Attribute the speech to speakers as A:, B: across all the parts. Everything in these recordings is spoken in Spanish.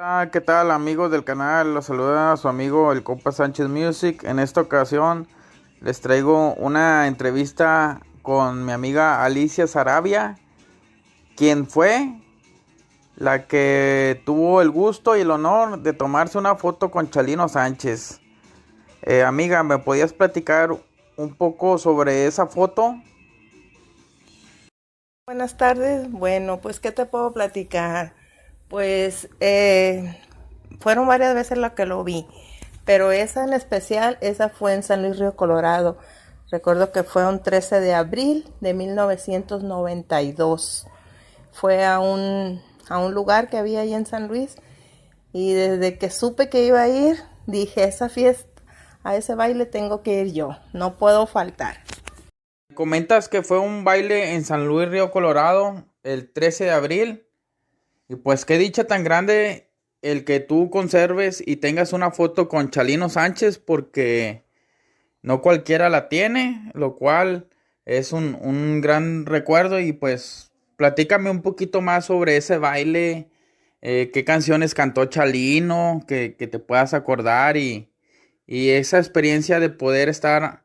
A: Hola, ¿qué tal amigos del canal? Los saluda su amigo el Copa Sánchez Music. En esta ocasión les traigo una entrevista con mi amiga Alicia Sarabia, quien fue la que tuvo el gusto y el honor de tomarse una foto con Chalino Sánchez. Eh, amiga, ¿me podías platicar un poco sobre esa foto?
B: Buenas tardes. Bueno, pues ¿qué te puedo platicar? Pues eh, fueron varias veces las que lo vi, pero esa en especial, esa fue en San Luis Río Colorado. Recuerdo que fue un 13 de abril de 1992. Fue a un a un lugar que había ahí en San Luis. Y desde que supe que iba a ir, dije, esa fiesta, a ese baile tengo que ir yo, no puedo faltar.
A: Comentas que fue un baile en San Luis Río Colorado el 13 de abril. Y pues qué dicha tan grande el que tú conserves y tengas una foto con Chalino Sánchez porque no cualquiera la tiene, lo cual es un, un gran recuerdo. Y pues platícame un poquito más sobre ese baile, eh, qué canciones cantó Chalino, que, que te puedas acordar y, y esa experiencia de poder estar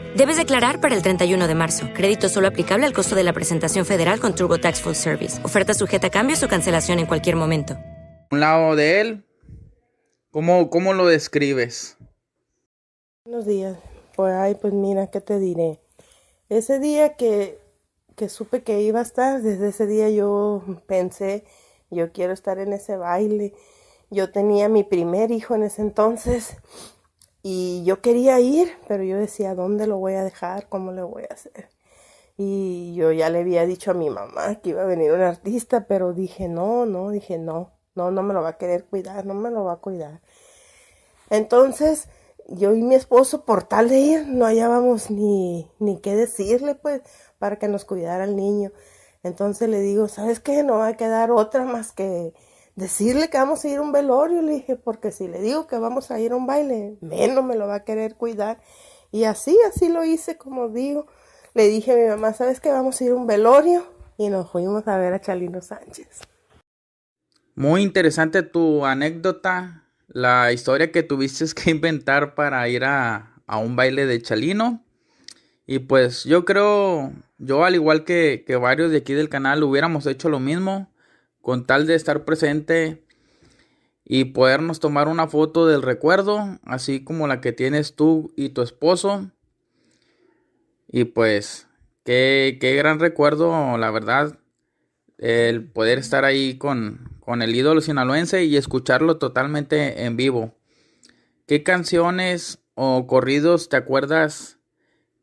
C: Debes declarar para el 31 de marzo. Crédito solo aplicable al costo de la presentación federal con Turbo Tax Full Service. Oferta sujeta a cambios o cancelación en cualquier momento.
A: Un lado de él, ¿cómo, cómo lo describes?
B: Buenos días. Pues, ay, pues mira, ¿qué te diré? Ese día que, que supe que iba a estar, desde ese día yo pensé, yo quiero estar en ese baile. Yo tenía mi primer hijo en ese entonces y yo quería ir, pero yo decía, ¿dónde lo voy a dejar? ¿Cómo le voy a hacer? Y yo ya le había dicho a mi mamá que iba a venir un artista, pero dije, no, no, dije, no, no, no me lo va a querer cuidar, no me lo va a cuidar. Entonces, yo y mi esposo, por tal de ir, no hallábamos ni, ni qué decirle, pues, para que nos cuidara el niño. Entonces le digo, ¿sabes qué? No va a quedar otra más que decirle que vamos a ir a un velorio. Le dije, porque si le digo que vamos a ir a un baile, menos me lo va a querer cuidar. Y así, así lo hice, como digo. Le dije a mi mamá, ¿sabes qué? Vamos a ir a un velorio. Y nos fuimos a ver a Chalino Sánchez.
A: Muy interesante tu anécdota, la historia que tuviste que inventar para ir a, a un baile de Chalino. Y pues yo creo, yo al igual que, que, varios de aquí del canal hubiéramos hecho lo mismo, con tal de estar presente y podernos tomar una foto del recuerdo, así como la que tienes tú y tu esposo. Y pues, qué, qué gran recuerdo, la verdad, el poder estar ahí con, con el ídolo sinaloense y escucharlo totalmente en vivo. ¿Qué canciones o corridos te acuerdas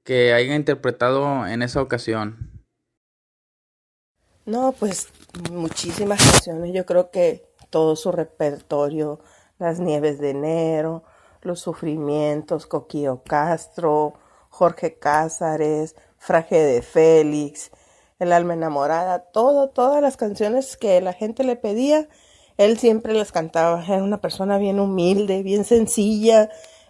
A: que haya interpretado en esa ocasión?
B: No, pues muchísimas canciones. Yo creo que todo su repertorio, Las Nieves de Enero, Los Sufrimientos, Coquillo Castro, Jorge Cázares, Fraje de Félix, El alma enamorada, todo, todas las canciones que la gente le pedía, él siempre las cantaba. Era una persona bien humilde, bien sencilla,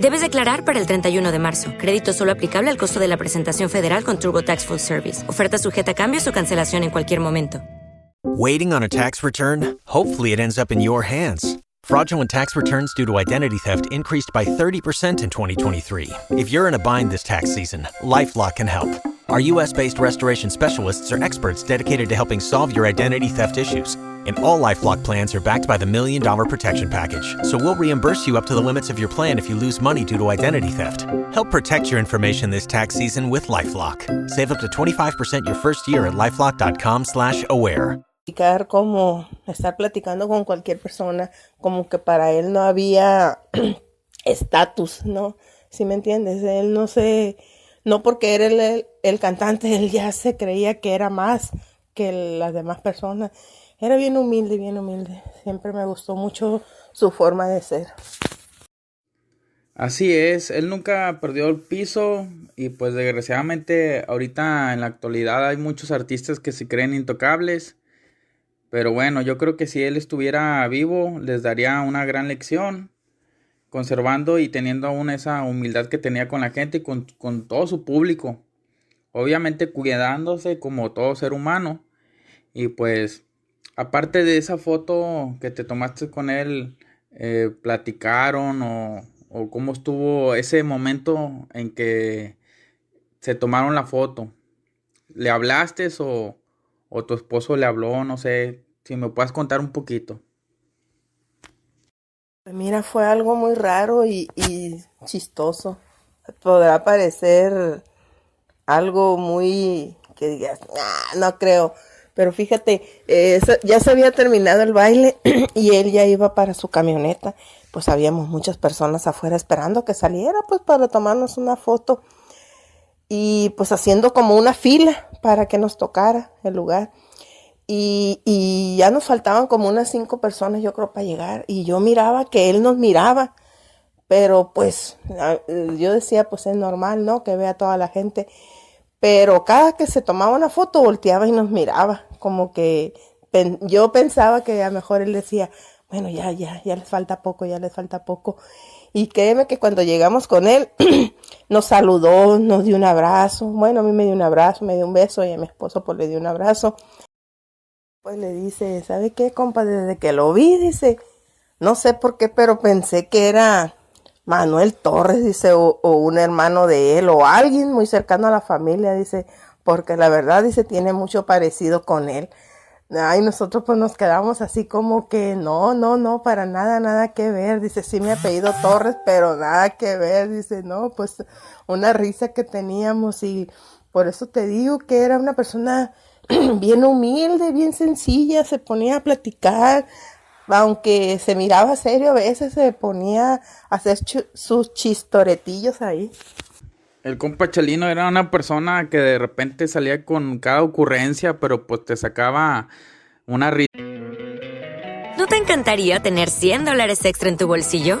C: Debes declarar para el 31 de marzo. Crédito solo aplicable al costo de la presentación federal con TurboTax Full Service. Oferta sujeta a cambios o cancelación en cualquier momento.
D: Waiting on a tax return? Hopefully it ends up in your hands. Fraudulent tax returns due to identity theft increased by 30% in 2023. If you're in a bind this tax season, LifeLock can help. Our US-based restoration specialists are experts dedicated to helping solve your identity theft issues and all LifeLock plans are backed by the Million Dollar Protection Package. So we'll reimburse you up to the limits of your plan if you lose money due to identity theft. Help protect your information this tax season with LifeLock. Save up to 25% your first year at LifeLock.com slash aware.
B: Como estar platicando con cualquier persona, como que para él no había estatus, ¿no? ¿Sí me entiendes? Él no se... No porque era el, el cantante, él ya se creía que era más que las demás personas era bien humilde, bien humilde. Siempre me gustó mucho su forma de ser.
A: Así es, él nunca perdió el piso y pues desgraciadamente ahorita en la actualidad hay muchos artistas que se creen intocables. Pero bueno, yo creo que si él estuviera vivo les daría una gran lección, conservando y teniendo aún esa humildad que tenía con la gente y con, con todo su público. Obviamente cuidándose como todo ser humano. Y pues aparte de esa foto que te tomaste con él, eh, platicaron o, o, cómo estuvo ese momento en que se tomaron la foto. ¿Le hablaste o, o tu esposo le habló? No sé, si me puedes contar un poquito.
B: Mira, fue algo muy raro y, y chistoso. Podrá parecer algo muy que digas, no creo pero fíjate, eh, ya se había terminado el baile y él ya iba para su camioneta. Pues habíamos muchas personas afuera esperando que saliera, pues para tomarnos una foto. Y pues haciendo como una fila para que nos tocara el lugar. Y, ya nos faltaban como unas cinco personas, yo creo, para llegar. Y yo miraba que él nos miraba. Pero pues yo decía, pues es normal, ¿no? Que vea toda la gente pero cada que se tomaba una foto volteaba y nos miraba, como que yo pensaba que a lo mejor él decía, bueno, ya, ya, ya les falta poco, ya les falta poco. Y créeme que cuando llegamos con él, nos saludó, nos dio un abrazo. Bueno, a mí me dio un abrazo, me dio un beso y a mi esposo pues le dio un abrazo. Pues le dice, ¿sabe qué, compa? Desde que lo vi, dice, no sé por qué, pero pensé que era Manuel Torres, dice, o, o un hermano de él, o alguien muy cercano a la familia, dice, porque la verdad, dice, tiene mucho parecido con él. Ay, nosotros pues nos quedamos así como que no, no, no, para nada, nada que ver. Dice, sí, mi apellido Torres, pero nada que ver. Dice, no, pues una risa que teníamos y por eso te digo que era una persona bien humilde, bien sencilla, se ponía a platicar, aunque se miraba serio, a veces se ponía a hacer sus chistoretillos ahí.
A: El compa Chalino era una persona que de repente salía con cada ocurrencia, pero pues te sacaba una risa.
C: ¿No te encantaría tener 100 dólares extra en tu bolsillo?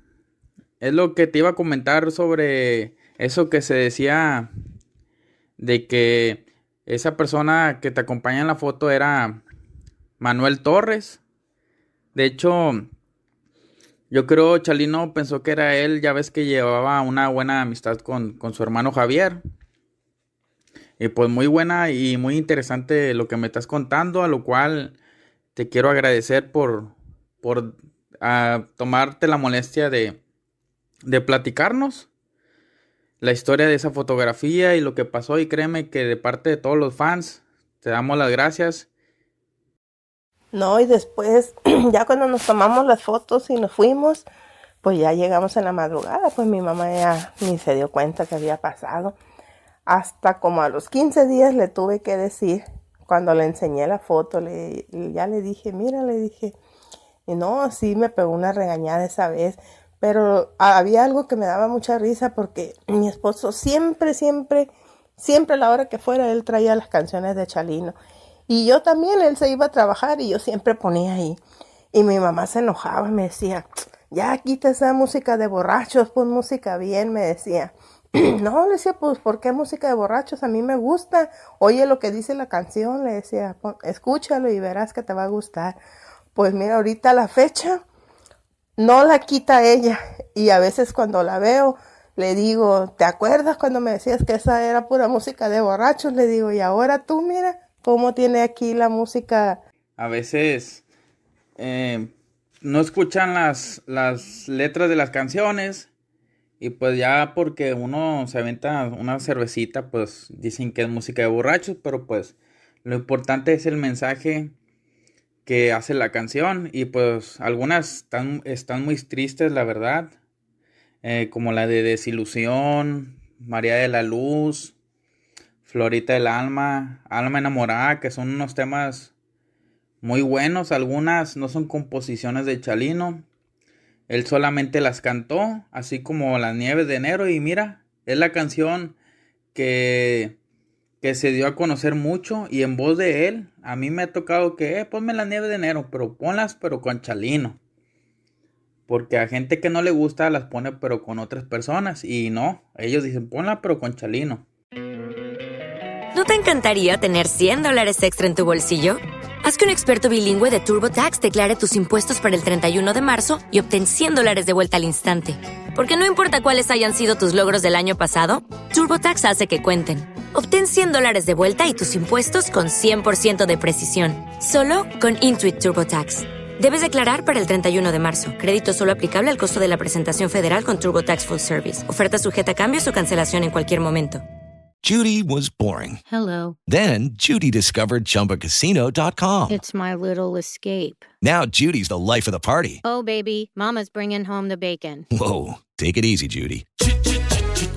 A: es lo que te iba a comentar sobre eso que se decía de que esa persona que te acompaña en la foto era Manuel Torres. De hecho, yo creo Chalino pensó que era él, ya ves que llevaba una buena amistad con, con su hermano Javier. Y pues muy buena y muy interesante lo que me estás contando, a lo cual te quiero agradecer por, por ah, tomarte la molestia de, de platicarnos la historia de esa fotografía y lo que pasó y créeme que de parte de todos los fans te damos las gracias.
B: No, y después ya cuando nos tomamos las fotos y nos fuimos, pues ya llegamos en la madrugada, pues mi mamá ya ni se dio cuenta que había pasado. Hasta como a los 15 días le tuve que decir, cuando le enseñé la foto, le, ya le dije, mira, le dije, y no, sí me pegó una regañada esa vez, pero había algo que me daba mucha risa porque mi esposo siempre, siempre, siempre a la hora que fuera, él traía las canciones de Chalino. Y yo también, él se iba a trabajar y yo siempre ponía ahí. Y mi mamá se enojaba me decía, ya quita esa música de borrachos, pon música bien, me decía. no, le decía, pues, ¿por qué música de borrachos? A mí me gusta. Oye lo que dice la canción, le decía, escúchalo y verás que te va a gustar. Pues mira, ahorita la fecha, no la quita ella. Y a veces cuando la veo, le digo, ¿te acuerdas cuando me decías que esa era pura música de borrachos? Le digo, y ahora tú mira cómo tiene aquí la música.
A: A veces eh, no escuchan las, las letras de las canciones y pues ya porque uno se aventa una cervecita, pues dicen que es música de borrachos, pero pues lo importante es el mensaje que hace la canción y pues algunas están, están muy tristes, la verdad, eh, como la de Desilusión, María de la Luz, Florita del Alma, Alma Enamorada, que son unos temas muy buenos, algunas no son composiciones de Chalino, él solamente las cantó, así como Las Nieves de Enero y mira, es la canción que que se dio a conocer mucho y en voz de él, a mí me ha tocado que, eh, ponme la nieve de enero, pero ponlas pero con Chalino. Porque a gente que no le gusta las pone pero con otras personas y no, ellos dicen ponla pero con Chalino.
C: ¿No te encantaría tener 100 dólares extra en tu bolsillo? Haz que un experto bilingüe de TurboTax declare tus impuestos para el 31 de marzo y obtén 100 dólares de vuelta al instante. Porque no importa cuáles hayan sido tus logros del año pasado, TurboTax hace que cuenten. Obtén 100 dólares de vuelta y tus impuestos con 100% de precisión, solo con Intuit TurboTax. Debes declarar para el 31 de marzo. Crédito solo aplicable al costo de la presentación federal con TurboTax Full Service. Oferta sujeta a cambios o cancelación en cualquier momento.
E: Judy was boring.
F: Hello.
E: Then Judy discovered ChumbaCasino.com.
F: It's my little escape.
E: Now Judy's the life of the party.
F: Oh, baby, Mama's bringing home the bacon.
E: Whoa, take it easy, Judy.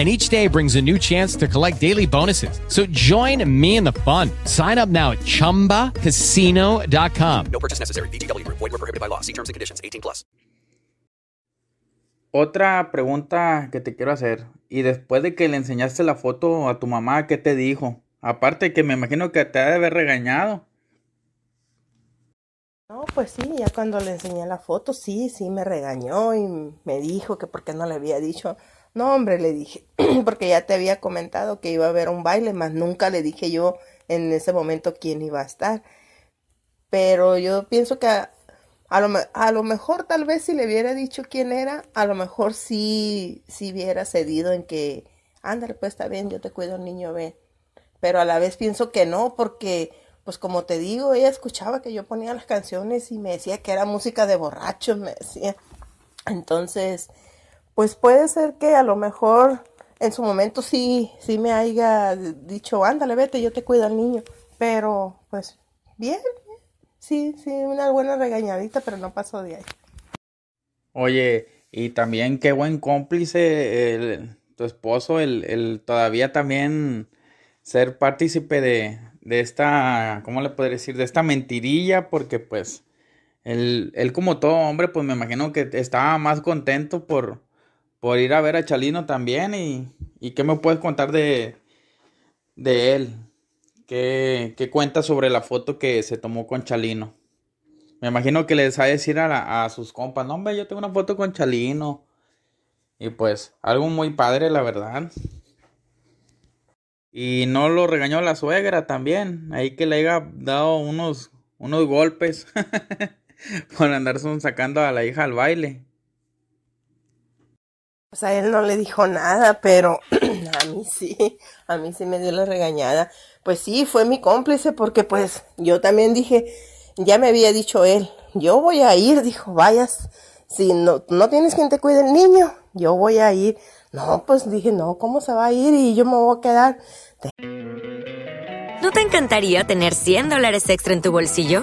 G: And each day brings a new chance to collect daily bonuses. So join me in the fun. Sign up now at chumbacasino.com.
H: No purchase necessary. VGW Group. Void were prohibited by law. See terms and conditions. 18 plus.
A: Otra pregunta que te quiero hacer. Y después de que le enseñaste la foto a tu mamá, ¿qué te dijo? Aparte que me imagino que te ha de haber regañado.
B: No, pues sí, ya cuando le enseñé la foto, sí, sí me regañó y me dijo que por qué no le había dicho. No, hombre, le dije, porque ya te había comentado que iba a haber un baile, más nunca le dije yo en ese momento quién iba a estar. Pero yo pienso que a, lo, a lo mejor tal vez si le hubiera dicho quién era, a lo mejor sí, sí hubiera cedido en que, ándale, pues está bien, yo te cuido, niño, ven. Pero a la vez pienso que no, porque, pues como te digo, ella escuchaba que yo ponía las canciones y me decía que era música de borrachos, me decía. Entonces, pues puede ser que a lo mejor en su momento sí, sí me haya dicho, ándale, vete, yo te cuido al niño. Pero, pues, bien, sí, sí, una buena regañadita, pero no pasó de ahí.
A: Oye, y también qué buen cómplice el, tu esposo, el, el todavía también ser partícipe de, de esta, ¿cómo le podría decir? De esta mentirilla, porque pues él, él como todo hombre, pues me imagino que estaba más contento por, por ir a ver a Chalino también. Y, y qué me puedes contar de, de él? ¿Qué, qué cuenta sobre la foto que se tomó con Chalino? Me imagino que les va a decir a, a sus compas, no hombre, yo tengo una foto con Chalino. Y pues, algo muy padre, la verdad. Y no lo regañó la suegra también. Ahí que le haya dado unos, unos golpes por andar sacando a la hija al baile.
B: Pues a él no le dijo nada, pero a mí sí, a mí sí me dio la regañada. Pues sí, fue mi cómplice porque pues yo también dije, ya me había dicho él, yo voy a ir, dijo, vayas, si no, no tienes quien te cuide el niño, yo voy a ir. No, pues dije, no, ¿cómo se va a ir? Y yo me voy a quedar.
C: ¿No te encantaría tener 100 dólares extra en tu bolsillo?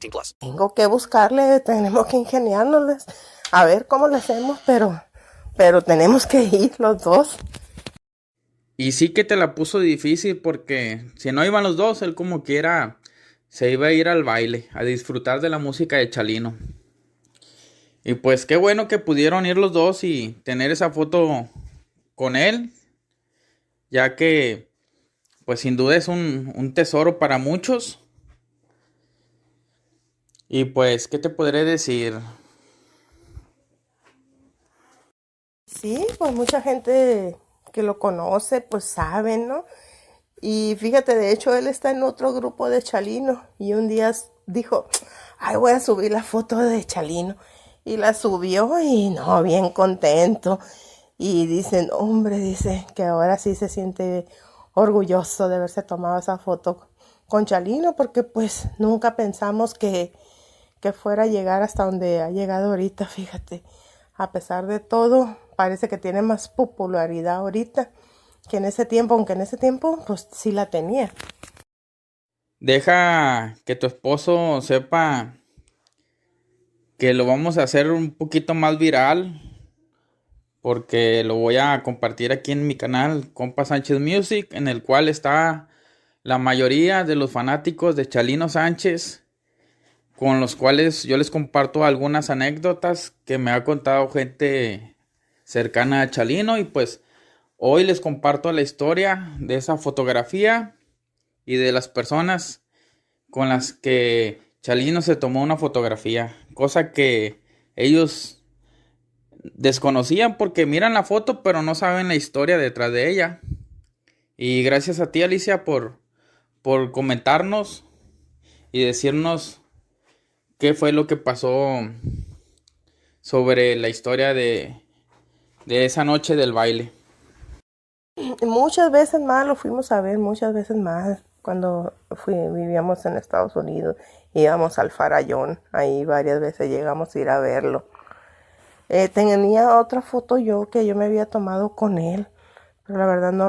H: 18 plus.
B: Tengo que buscarle, tenemos que ingeniárnosles, a ver cómo le hacemos, pero, pero tenemos que ir los dos.
A: Y sí que te la puso difícil porque si no iban los dos, él como quiera se iba a ir al baile, a disfrutar de la música de Chalino. Y pues qué bueno que pudieron ir los dos y tener esa foto con él, ya que pues sin duda es un, un tesoro para muchos. Y pues, ¿qué te podré decir?
B: Sí, pues mucha gente que lo conoce, pues sabe, ¿no? Y fíjate, de hecho, él está en otro grupo de Chalino y un día dijo, ay, voy a subir la foto de Chalino. Y la subió y no, bien contento. Y dicen, hombre, dice que ahora sí se siente orgulloso de haberse tomado esa foto con Chalino porque pues nunca pensamos que, que fuera a llegar hasta donde ha llegado ahorita, fíjate. A pesar de todo, parece que tiene más popularidad ahorita que en ese tiempo, aunque en ese tiempo pues sí la tenía.
A: Deja que tu esposo sepa que lo vamos a hacer un poquito más viral porque lo voy a compartir aquí en mi canal Compa Sánchez Music en el cual está la mayoría de los fanáticos de Chalino Sánchez con los cuales yo les comparto algunas anécdotas que me ha contado gente cercana a Chalino y pues hoy les comparto la historia de esa fotografía y de las personas con las que Chalino se tomó una fotografía, cosa que ellos desconocían porque miran la foto pero no saben la historia detrás de ella. Y gracias a ti Alicia por, por comentarnos y decirnos qué fue lo que pasó sobre la historia de, de esa noche del baile.
B: Muchas veces más lo fuimos a ver, muchas veces más cuando vivíamos en Estados Unidos, íbamos al Farallón, ahí varias veces llegamos a ir a verlo. Eh, tenía otra foto yo que yo me había tomado con él, pero la verdad no.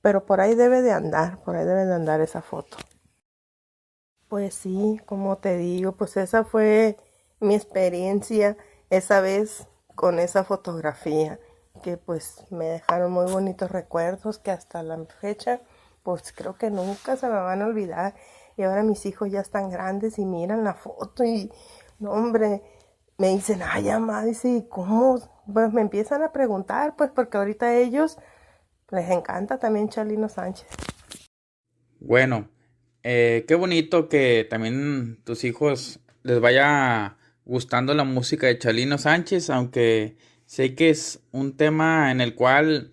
B: Pero por ahí debe de andar, por ahí debe de andar esa foto. Pues sí, como te digo, pues esa fue mi experiencia esa vez con esa fotografía, que pues me dejaron muy bonitos recuerdos que hasta la fecha, pues creo que nunca se me van a olvidar. Y ahora mis hijos ya están grandes y miran la foto y, hombre, me dicen, ay, mamá, dice, ¿y cómo? Pues me empiezan a preguntar, pues porque ahorita ellos Les encanta también Chalino Sánchez.
A: Bueno, eh, qué bonito que también tus hijos les vaya gustando la música de Chalino Sánchez, aunque sé que es un tema en el cual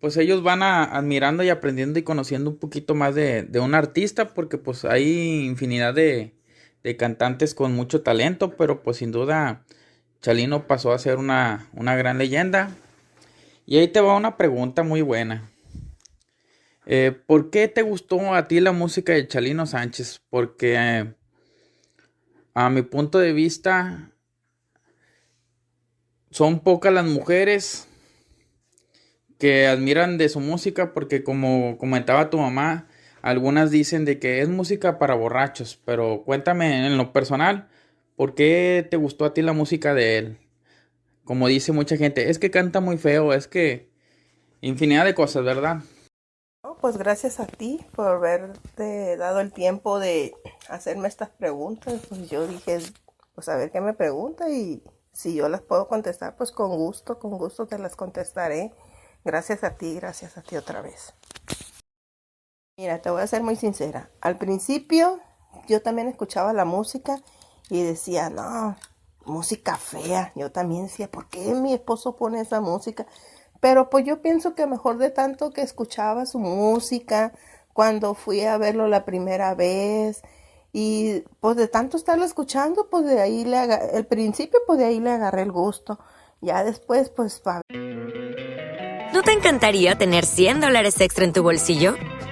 A: pues ellos van a, admirando y aprendiendo y conociendo un poquito más de, de un artista, porque pues hay infinidad de, de, cantantes con mucho talento, pero pues sin duda Chalino pasó a ser una, una gran leyenda. Y ahí te va una pregunta muy buena. Eh, ¿Por qué te gustó a ti la música de Chalino Sánchez? Porque eh, a mi punto de vista son pocas las mujeres que admiran de su música porque como comentaba tu mamá, algunas dicen de que es música para borrachos, pero cuéntame en lo personal, ¿por qué te gustó a ti la música de él? Como dice mucha gente, es que canta muy feo, es que infinidad de cosas, ¿verdad?
B: pues gracias a ti por haberte dado el tiempo de hacerme estas preguntas. Pues yo dije, pues a ver qué me pregunta y si yo las puedo contestar, pues con gusto, con gusto te las contestaré. Gracias a ti, gracias a ti otra vez. Mira, te voy a ser muy sincera. Al principio yo también escuchaba la música y decía, no, música fea. Yo también decía, ¿por qué mi esposo pone esa música? Pero pues yo pienso que mejor de tanto que escuchaba su música cuando fui a verlo la primera vez y pues de tanto estarlo escuchando, pues de ahí le el principio pues de ahí le agarré el gusto. Ya después pues
C: ¿No te encantaría tener 100 dólares extra en tu bolsillo?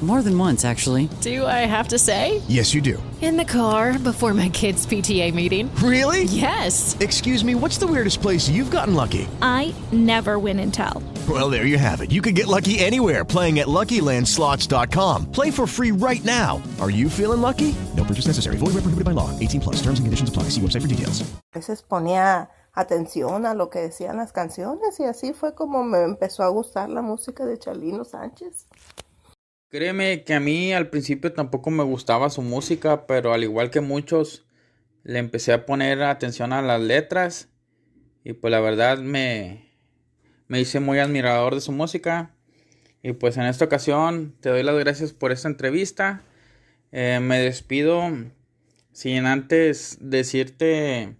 I: More than once, actually.
J: Do I have to say?
K: Yes, you do.
J: In the car before my kids' PTA meeting.
K: Really?
J: Yes.
K: Excuse me, what's the weirdest place you've gotten lucky?
L: I never win and tell.
K: Well, there you have it. You can get lucky anywhere playing at LuckyLandSlots.com. Play for free right now. Are you feeling lucky? No purchase necessary. Void where prohibited by law. 18 plus. Terms and conditions apply. See website for details.
B: A veces ponía atención a lo que decían las canciones y así fue como me empezó a gustar la música de Chalino Sánchez.
A: Créeme que a mí al principio tampoco me gustaba su música, pero al igual que muchos, le empecé a poner atención a las letras y pues la verdad me, me hice muy admirador de su música. Y pues en esta ocasión te doy las gracias por esta entrevista. Eh, me despido sin antes decirte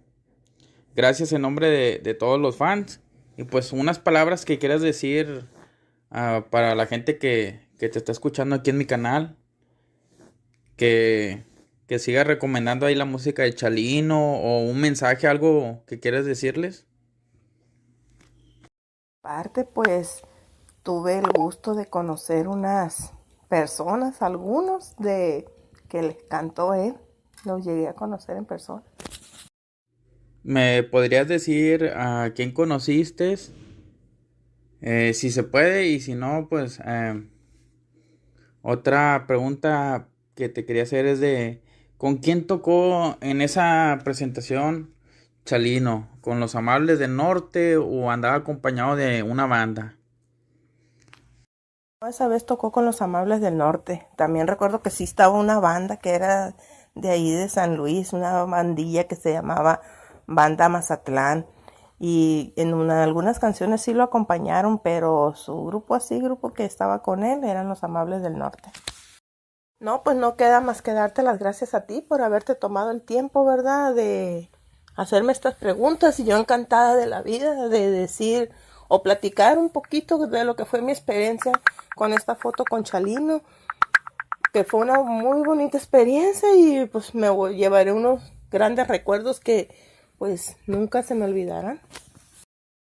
A: gracias en nombre de, de, todos los fans. Y pues unas palabras que quieras decir uh, para la gente que, que te está escuchando aquí en mi canal. Que, que siga recomendando ahí la música de Chalino o un mensaje, algo que quieras decirles.
B: Aparte, pues tuve el gusto de conocer unas personas, algunos de que les cantó él. Los llegué a conocer en persona.
A: ¿Me podrías decir a quién conociste? Eh, si se puede y si no, pues eh, otra pregunta que te quería hacer es de ¿con quién tocó en esa presentación Chalino? ¿Con los Amables del Norte o andaba acompañado de una banda?
B: Esa vez tocó con los Amables del Norte. También recuerdo que sí estaba una banda que era de ahí de San Luis, una bandilla que se llamaba Banda Mazatlán. Y en una, algunas canciones sí lo acompañaron, pero su grupo así, grupo que estaba con él, eran los Amables del Norte. No, pues no queda más que darte las gracias a ti por haberte tomado el tiempo, ¿verdad? De hacerme estas preguntas y yo encantada de la vida, de decir o platicar un poquito de lo que fue mi experiencia con esta foto con Chalino, que fue una muy bonita experiencia y pues me llevaré unos grandes recuerdos que pues nunca se me olvidarán.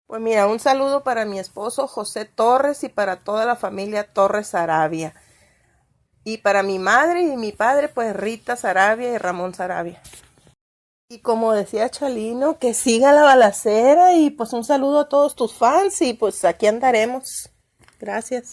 B: Pues mira, un saludo para mi esposo José Torres y para toda la familia Torres Arabia. Y para mi madre y mi padre, pues Rita Sarabia y Ramón Sarabia. Y como decía Chalino, que siga la balacera y pues un saludo a todos tus fans y pues aquí andaremos. Gracias.